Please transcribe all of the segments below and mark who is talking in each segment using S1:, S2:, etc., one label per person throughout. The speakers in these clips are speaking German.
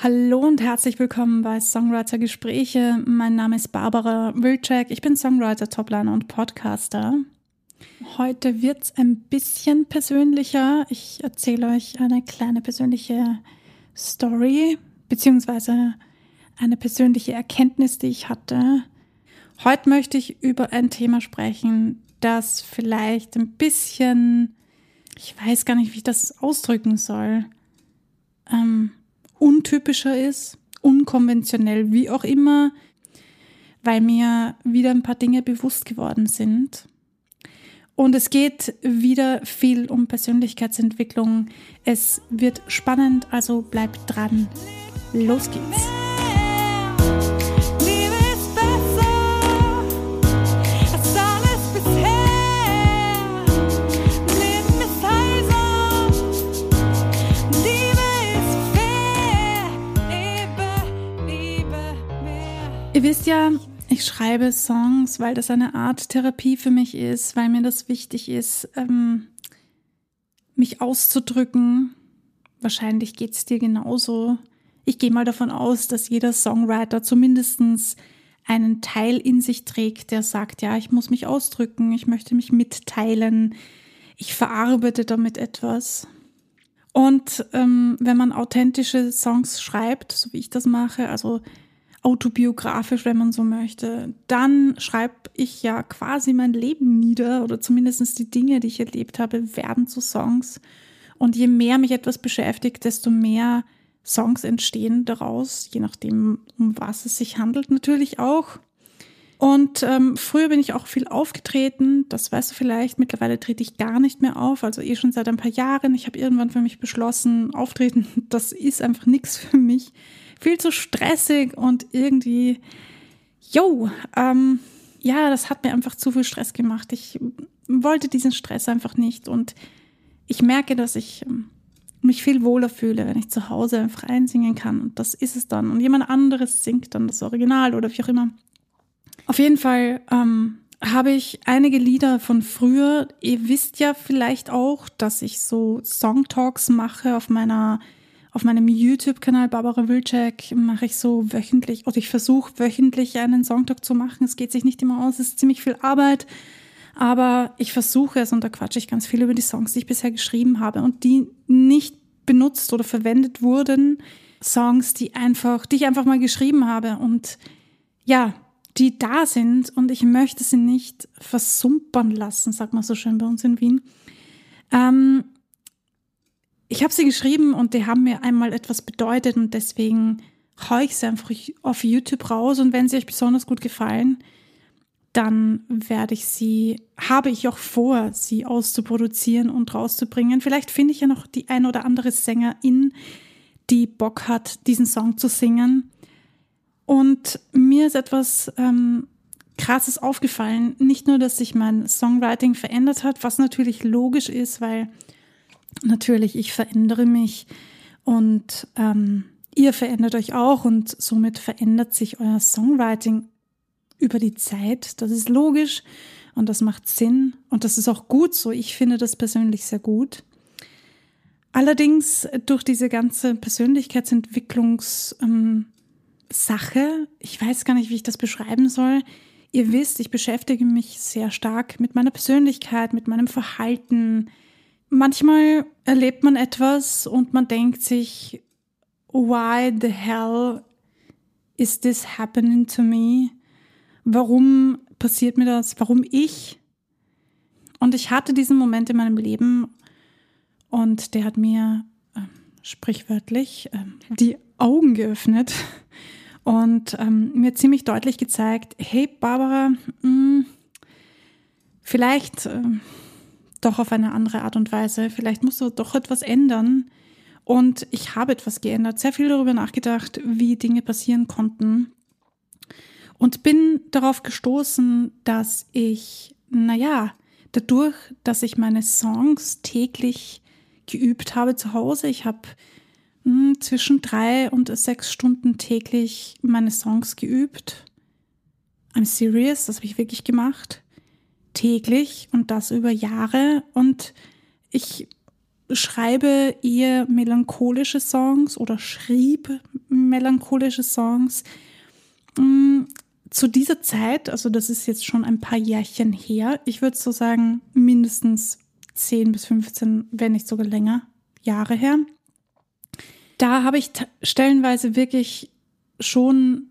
S1: Hallo und herzlich willkommen bei Songwriter Gespräche. Mein Name ist Barbara Wilczek. Ich bin Songwriter, Topliner und Podcaster. Heute wird es ein bisschen persönlicher. Ich erzähle euch eine kleine persönliche Story, beziehungsweise eine persönliche Erkenntnis, die ich hatte. Heute möchte ich über ein Thema sprechen, das vielleicht ein bisschen, ich weiß gar nicht, wie ich das ausdrücken soll, ähm, untypischer ist, unkonventionell, wie auch immer, weil mir wieder ein paar Dinge bewusst geworden sind. Und es geht wieder viel um Persönlichkeitsentwicklung. Es wird spannend, also bleibt dran. Los geht's. Ihr wisst ja, ich schreibe Songs, weil das eine Art Therapie für mich ist, weil mir das wichtig ist, ähm, mich auszudrücken. Wahrscheinlich geht es dir genauso. Ich gehe mal davon aus, dass jeder Songwriter zumindest einen Teil in sich trägt, der sagt, ja, ich muss mich ausdrücken, ich möchte mich mitteilen, ich verarbeite damit etwas. Und ähm, wenn man authentische Songs schreibt, so wie ich das mache, also autobiografisch, wenn man so möchte, dann schreibe ich ja quasi mein Leben nieder oder zumindest die Dinge, die ich erlebt habe, werden zu Songs. Und je mehr mich etwas beschäftigt, desto mehr Songs entstehen daraus, je nachdem, um was es sich handelt, natürlich auch. Und ähm, früher bin ich auch viel aufgetreten, das weißt du vielleicht. Mittlerweile trete ich gar nicht mehr auf, also eh schon seit ein paar Jahren. Ich habe irgendwann für mich beschlossen, auftreten, das ist einfach nichts für mich viel zu stressig und irgendwie, yo, ähm, ja, das hat mir einfach zu viel Stress gemacht. Ich wollte diesen Stress einfach nicht und ich merke, dass ich ähm, mich viel wohler fühle, wenn ich zu Hause einfach einsingen kann und das ist es dann und jemand anderes singt dann das Original oder wie auch immer. Auf jeden Fall ähm, habe ich einige Lieder von früher. Ihr wisst ja vielleicht auch, dass ich so Songtalks mache auf meiner auf meinem YouTube-Kanal Barbara Wilczek mache ich so wöchentlich, oder ich versuche wöchentlich einen Songtalk zu machen. Es geht sich nicht immer aus, es ist ziemlich viel Arbeit, aber ich versuche es und da quatsche ich ganz viel über die Songs, die ich bisher geschrieben habe und die nicht benutzt oder verwendet wurden. Songs, die einfach, die ich einfach mal geschrieben habe und ja, die da sind und ich möchte sie nicht versumpern lassen, sagt man so schön bei uns in Wien. Ähm, ich habe sie geschrieben und die haben mir einmal etwas bedeutet und deswegen haue ich sie einfach auf YouTube raus und wenn sie euch besonders gut gefallen, dann werde ich sie, habe ich auch vor, sie auszuproduzieren und rauszubringen. Vielleicht finde ich ja noch die ein oder andere Sängerin, die Bock hat, diesen Song zu singen. Und mir ist etwas ähm, Krasses aufgefallen. Nicht nur, dass sich mein Songwriting verändert hat, was natürlich logisch ist, weil natürlich, ich verändere mich und ähm, ihr verändert euch auch und somit verändert sich euer Songwriting über die Zeit. Das ist logisch und das macht Sinn und das ist auch gut so. Ich finde das persönlich sehr gut. Allerdings durch diese ganze Persönlichkeitsentwicklungs ähm, ich weiß gar nicht, wie ich das beschreiben soll. Ihr wisst, ich beschäftige mich sehr stark mit meiner Persönlichkeit, mit meinem Verhalten, manchmal erlebt man etwas und man denkt sich, why the hell is this happening to me? Warum passiert mir das? Warum ich? Und ich hatte diesen Moment in meinem Leben und der hat mir äh, sprichwörtlich äh, die Augen geöffnet und ähm, mir ziemlich deutlich gezeigt, hey Barbara, mh, mm, vielleicht äh, doch auf eine andere Art und Weise. Vielleicht musst du doch etwas ändern. Und ich habe etwas geändert, sehr viel darüber nachgedacht, wie Dinge passieren konnten. Und bin darauf gestoßen, dass ich, naja, dadurch, dass ich meine Songs täglich geübt habe zu Hause, ich habe hm, zwischen drei und sechs Stunden täglich meine Songs geübt. I'm serious, das habe ich wirklich gemacht täglich und das über Jahre. Und ich schreibe eher melancholische Songs oder schrieb melancholische Songs. Mm, zu dieser Zeit, also das ist jetzt schon ein paar Jährchen her, ich würde so sagen mindestens 10 bis 15, wenn nicht sogar länger, Jahre her. Da habe ich stellenweise wirklich schon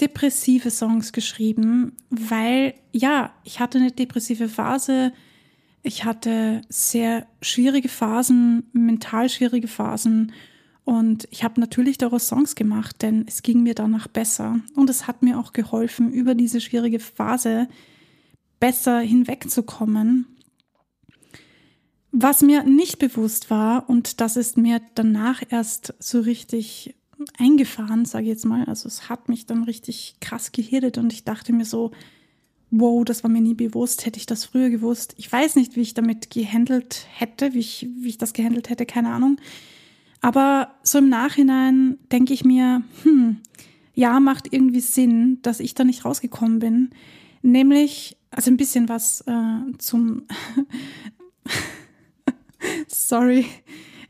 S1: depressive Songs geschrieben, weil ja, ich hatte eine depressive Phase, ich hatte sehr schwierige Phasen, mental schwierige Phasen. Und ich habe natürlich daraus Songs gemacht, denn es ging mir danach besser. Und es hat mir auch geholfen, über diese schwierige Phase besser hinwegzukommen. Was mir nicht bewusst war, und das ist mir danach erst so richtig eingefahren, sage ich jetzt mal, also es hat mich dann richtig krass gehirtet und ich dachte mir so, wow, das war mir nie bewusst, hätte ich das früher gewusst. Ich weiß nicht, wie ich damit gehandelt hätte, wie ich, wie ich das gehandelt hätte, keine Ahnung. Aber so im Nachhinein denke ich mir, hm, ja, macht irgendwie Sinn, dass ich da nicht rausgekommen bin. Nämlich, also ein bisschen was äh, zum, sorry,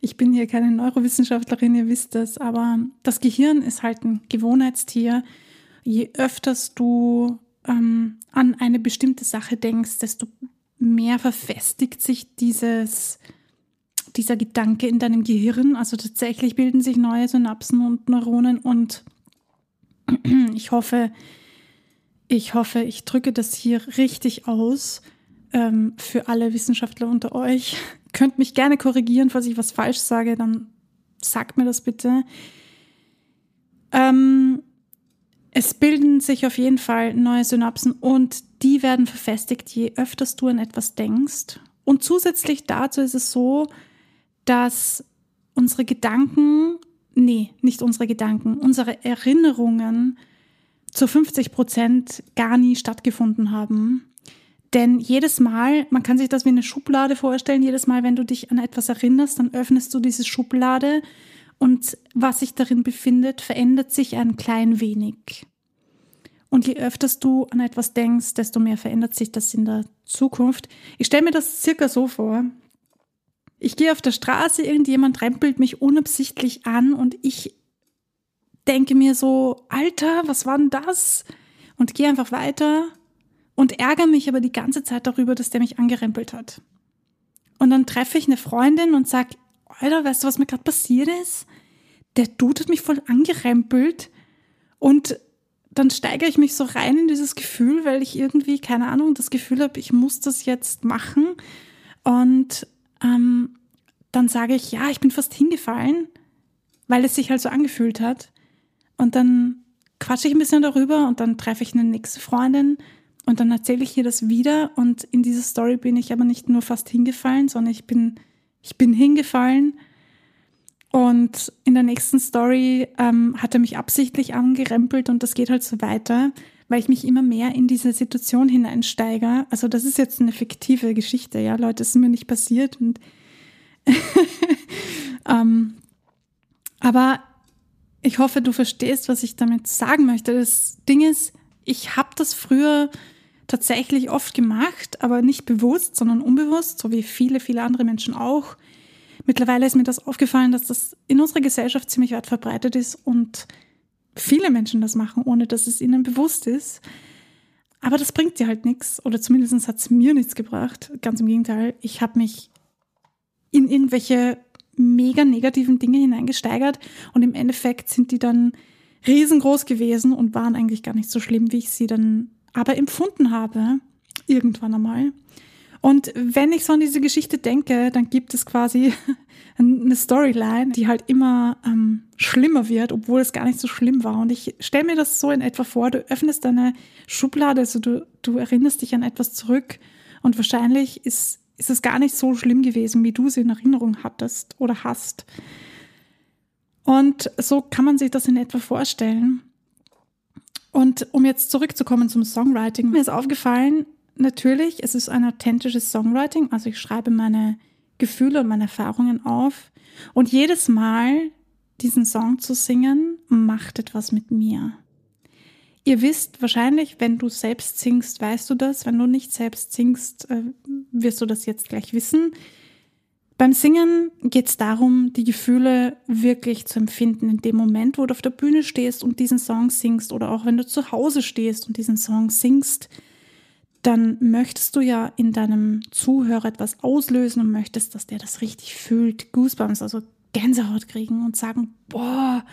S1: ich bin hier keine Neurowissenschaftlerin, ihr wisst das, aber das Gehirn ist halt ein Gewohnheitstier. Je öfters du ähm, an eine bestimmte Sache denkst, desto mehr verfestigt sich dieses, dieser Gedanke in deinem Gehirn. Also tatsächlich bilden sich neue Synapsen und Neuronen und ich hoffe, ich hoffe, ich drücke das hier richtig aus ähm, für alle Wissenschaftler unter euch. Könnt mich gerne korrigieren, falls ich was falsch sage, dann sagt mir das bitte. Ähm, es bilden sich auf jeden Fall neue Synapsen und die werden verfestigt, je öfters du an etwas denkst. Und zusätzlich dazu ist es so, dass unsere Gedanken, nee, nicht unsere Gedanken, unsere Erinnerungen zu 50 Prozent gar nie stattgefunden haben. Denn jedes Mal, man kann sich das wie eine Schublade vorstellen, jedes Mal, wenn du dich an etwas erinnerst, dann öffnest du diese Schublade und was sich darin befindet, verändert sich ein klein wenig. Und je öfters du an etwas denkst, desto mehr verändert sich das in der Zukunft. Ich stelle mir das circa so vor. Ich gehe auf der Straße, irgendjemand rempelt mich unabsichtlich an und ich denke mir so, Alter, was war denn das? Und gehe einfach weiter und ärgere mich aber die ganze Zeit darüber, dass der mich angerempelt hat. Und dann treffe ich eine Freundin und sage, Alter, weißt du, was mir gerade passiert ist? Der Dude hat mich voll angerempelt und dann steigere ich mich so rein in dieses Gefühl, weil ich irgendwie, keine Ahnung, das Gefühl habe, ich muss das jetzt machen. Und ähm, dann sage ich, ja, ich bin fast hingefallen, weil es sich halt so angefühlt hat. Und dann quatsche ich ein bisschen darüber und dann treffe ich eine nächste Freundin und dann erzähle ich ihr das wieder. Und in dieser Story bin ich aber nicht nur fast hingefallen, sondern ich bin ich bin hingefallen und in der nächsten Story ähm, hat er mich absichtlich angerempelt und das geht halt so weiter, weil ich mich immer mehr in diese Situation hineinsteige. Also das ist jetzt eine fiktive Geschichte, ja, Leute, das ist mir nicht passiert. Und ähm, aber ich hoffe, du verstehst, was ich damit sagen möchte. Das Ding ist, ich habe das früher tatsächlich oft gemacht, aber nicht bewusst, sondern unbewusst, so wie viele, viele andere Menschen auch. Mittlerweile ist mir das aufgefallen, dass das in unserer Gesellschaft ziemlich weit verbreitet ist und viele Menschen das machen, ohne dass es ihnen bewusst ist. Aber das bringt dir halt nichts, oder zumindest hat es mir nichts gebracht. Ganz im Gegenteil, ich habe mich in irgendwelche mega negativen Dinge hineingesteigert und im Endeffekt sind die dann riesengroß gewesen und waren eigentlich gar nicht so schlimm, wie ich sie dann aber empfunden habe, irgendwann einmal. Und wenn ich so an diese Geschichte denke, dann gibt es quasi eine Storyline, die halt immer ähm, schlimmer wird, obwohl es gar nicht so schlimm war. Und ich stelle mir das so in etwa vor, du öffnest deine Schublade, also du, du erinnerst dich an etwas zurück und wahrscheinlich ist, ist es gar nicht so schlimm gewesen, wie du es in Erinnerung hattest oder hast. Und so kann man sich das in etwa vorstellen. Und um jetzt zurückzukommen zum Songwriting, mir ist aufgefallen, natürlich, es ist ein authentisches Songwriting, also ich schreibe meine Gefühle und meine Erfahrungen auf. Und jedes Mal diesen Song zu singen, macht etwas mit mir. Ihr wisst wahrscheinlich, wenn du selbst singst, weißt du das. Wenn du nicht selbst singst, äh, wirst du das jetzt gleich wissen. Beim Singen geht es darum, die Gefühle wirklich zu empfinden in dem Moment, wo du auf der Bühne stehst und diesen Song singst oder auch wenn du zu Hause stehst und diesen Song singst, dann möchtest du ja in deinem Zuhörer etwas auslösen und möchtest, dass der das richtig fühlt, Goosebumps, also Gänsehaut kriegen und sagen, boah,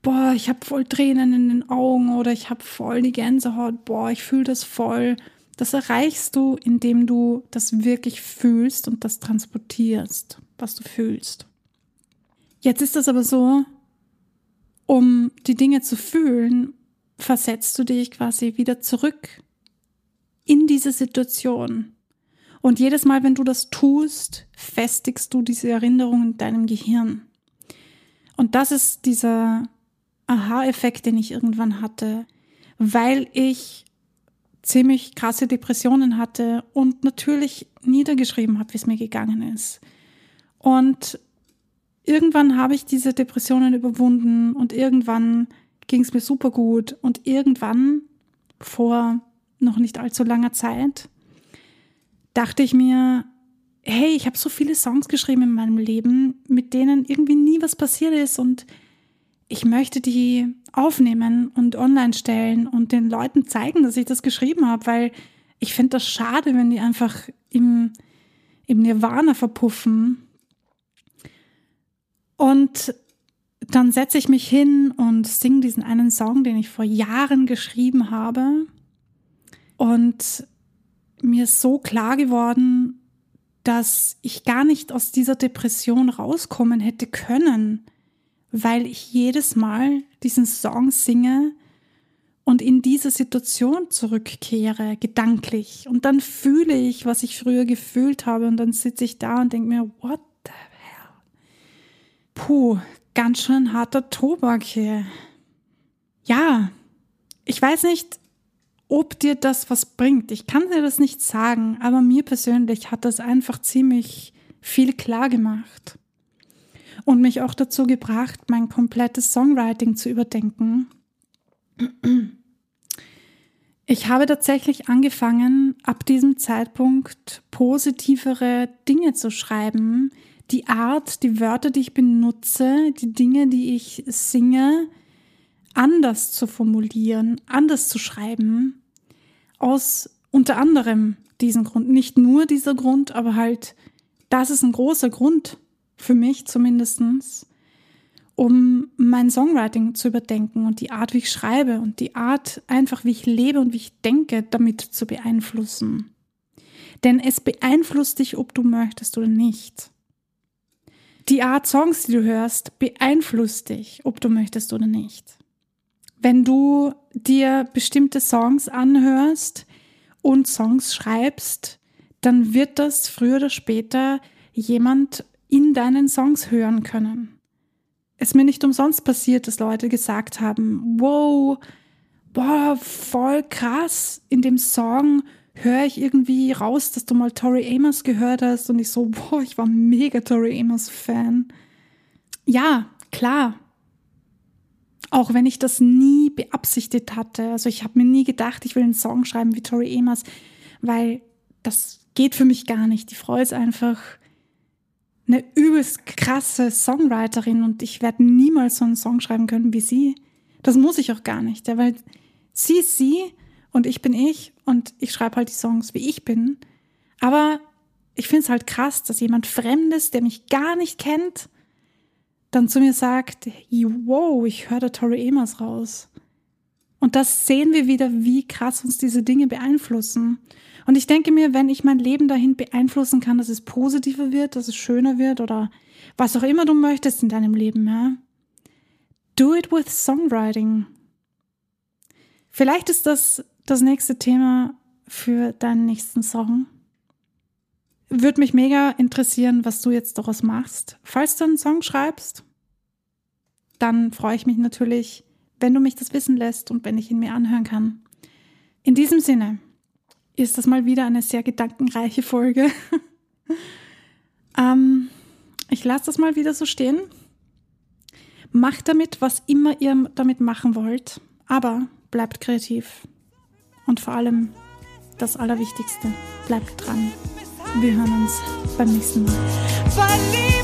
S1: boah, ich habe voll Tränen in den Augen oder ich habe voll die Gänsehaut, boah, ich fühle das voll. Das erreichst du, indem du das wirklich fühlst und das transportierst, was du fühlst. Jetzt ist das aber so, um die Dinge zu fühlen, versetzt du dich quasi wieder zurück in diese Situation. Und jedes Mal, wenn du das tust, festigst du diese Erinnerung in deinem Gehirn. Und das ist dieser Aha-Effekt, den ich irgendwann hatte, weil ich ziemlich krasse Depressionen hatte und natürlich niedergeschrieben habe, wie es mir gegangen ist. Und irgendwann habe ich diese Depressionen überwunden und irgendwann ging es mir super gut und irgendwann vor noch nicht allzu langer Zeit dachte ich mir, hey, ich habe so viele Songs geschrieben in meinem Leben, mit denen irgendwie nie was passiert ist und ich möchte die aufnehmen und online stellen und den Leuten zeigen, dass ich das geschrieben habe, weil ich finde das schade, wenn die einfach im, im Nirvana verpuffen. Und dann setze ich mich hin und singe diesen einen Song, den ich vor Jahren geschrieben habe. Und mir ist so klar geworden, dass ich gar nicht aus dieser Depression rauskommen hätte können weil ich jedes Mal diesen Song singe und in diese Situation zurückkehre, gedanklich. Und dann fühle ich, was ich früher gefühlt habe und dann sitze ich da und denke mir, what the hell? Puh, ganz schön harter Tobak hier. Ja, ich weiß nicht, ob dir das was bringt. Ich kann dir das nicht sagen, aber mir persönlich hat das einfach ziemlich viel klar gemacht und mich auch dazu gebracht, mein komplettes Songwriting zu überdenken. Ich habe tatsächlich angefangen, ab diesem Zeitpunkt positivere Dinge zu schreiben. Die Art, die Wörter, die ich benutze, die Dinge, die ich singe, anders zu formulieren, anders zu schreiben. Aus unter anderem diesem Grund. Nicht nur dieser Grund, aber halt, das ist ein großer Grund, für mich zumindestens, um mein Songwriting zu überdenken und die Art, wie ich schreibe und die Art einfach, wie ich lebe und wie ich denke, damit zu beeinflussen. Denn es beeinflusst dich, ob du möchtest oder nicht. Die Art Songs, die du hörst, beeinflusst dich, ob du möchtest oder nicht. Wenn du dir bestimmte Songs anhörst und Songs schreibst, dann wird das früher oder später jemand in deinen Songs hören können. Es mir nicht umsonst passiert, dass Leute gesagt haben, wow, boah, voll krass, in dem Song höre ich irgendwie raus, dass du mal Tori Amos gehört hast und ich so, boah, ich war mega Tori Amos Fan. Ja, klar. Auch wenn ich das nie beabsichtigt hatte. Also ich habe mir nie gedacht, ich will einen Song schreiben wie Tori Amos, weil das geht für mich gar nicht. Die Frau ist einfach eine übelst krasse Songwriterin und ich werde niemals so einen Song schreiben können wie sie. Das muss ich auch gar nicht, ja, weil sie ist sie und ich bin ich und ich schreibe halt die Songs, wie ich bin. Aber ich finde es halt krass, dass jemand Fremdes, der mich gar nicht kennt, dann zu mir sagt, wow, ich höre da Tori Amos raus. Und das sehen wir wieder, wie krass uns diese Dinge beeinflussen. Und ich denke mir, wenn ich mein Leben dahin beeinflussen kann, dass es positiver wird, dass es schöner wird oder was auch immer du möchtest in deinem Leben, ja, do it with Songwriting. Vielleicht ist das das nächste Thema für deinen nächsten Song. Würde mich mega interessieren, was du jetzt daraus machst. Falls du einen Song schreibst, dann freue ich mich natürlich, wenn du mich das wissen lässt und wenn ich ihn mir anhören kann. In diesem Sinne, ist das mal wieder eine sehr gedankenreiche Folge. ähm, ich lasse das mal wieder so stehen. Macht damit, was immer ihr damit machen wollt, aber bleibt kreativ. Und vor allem das Allerwichtigste, bleibt dran. Wir hören uns beim nächsten Mal.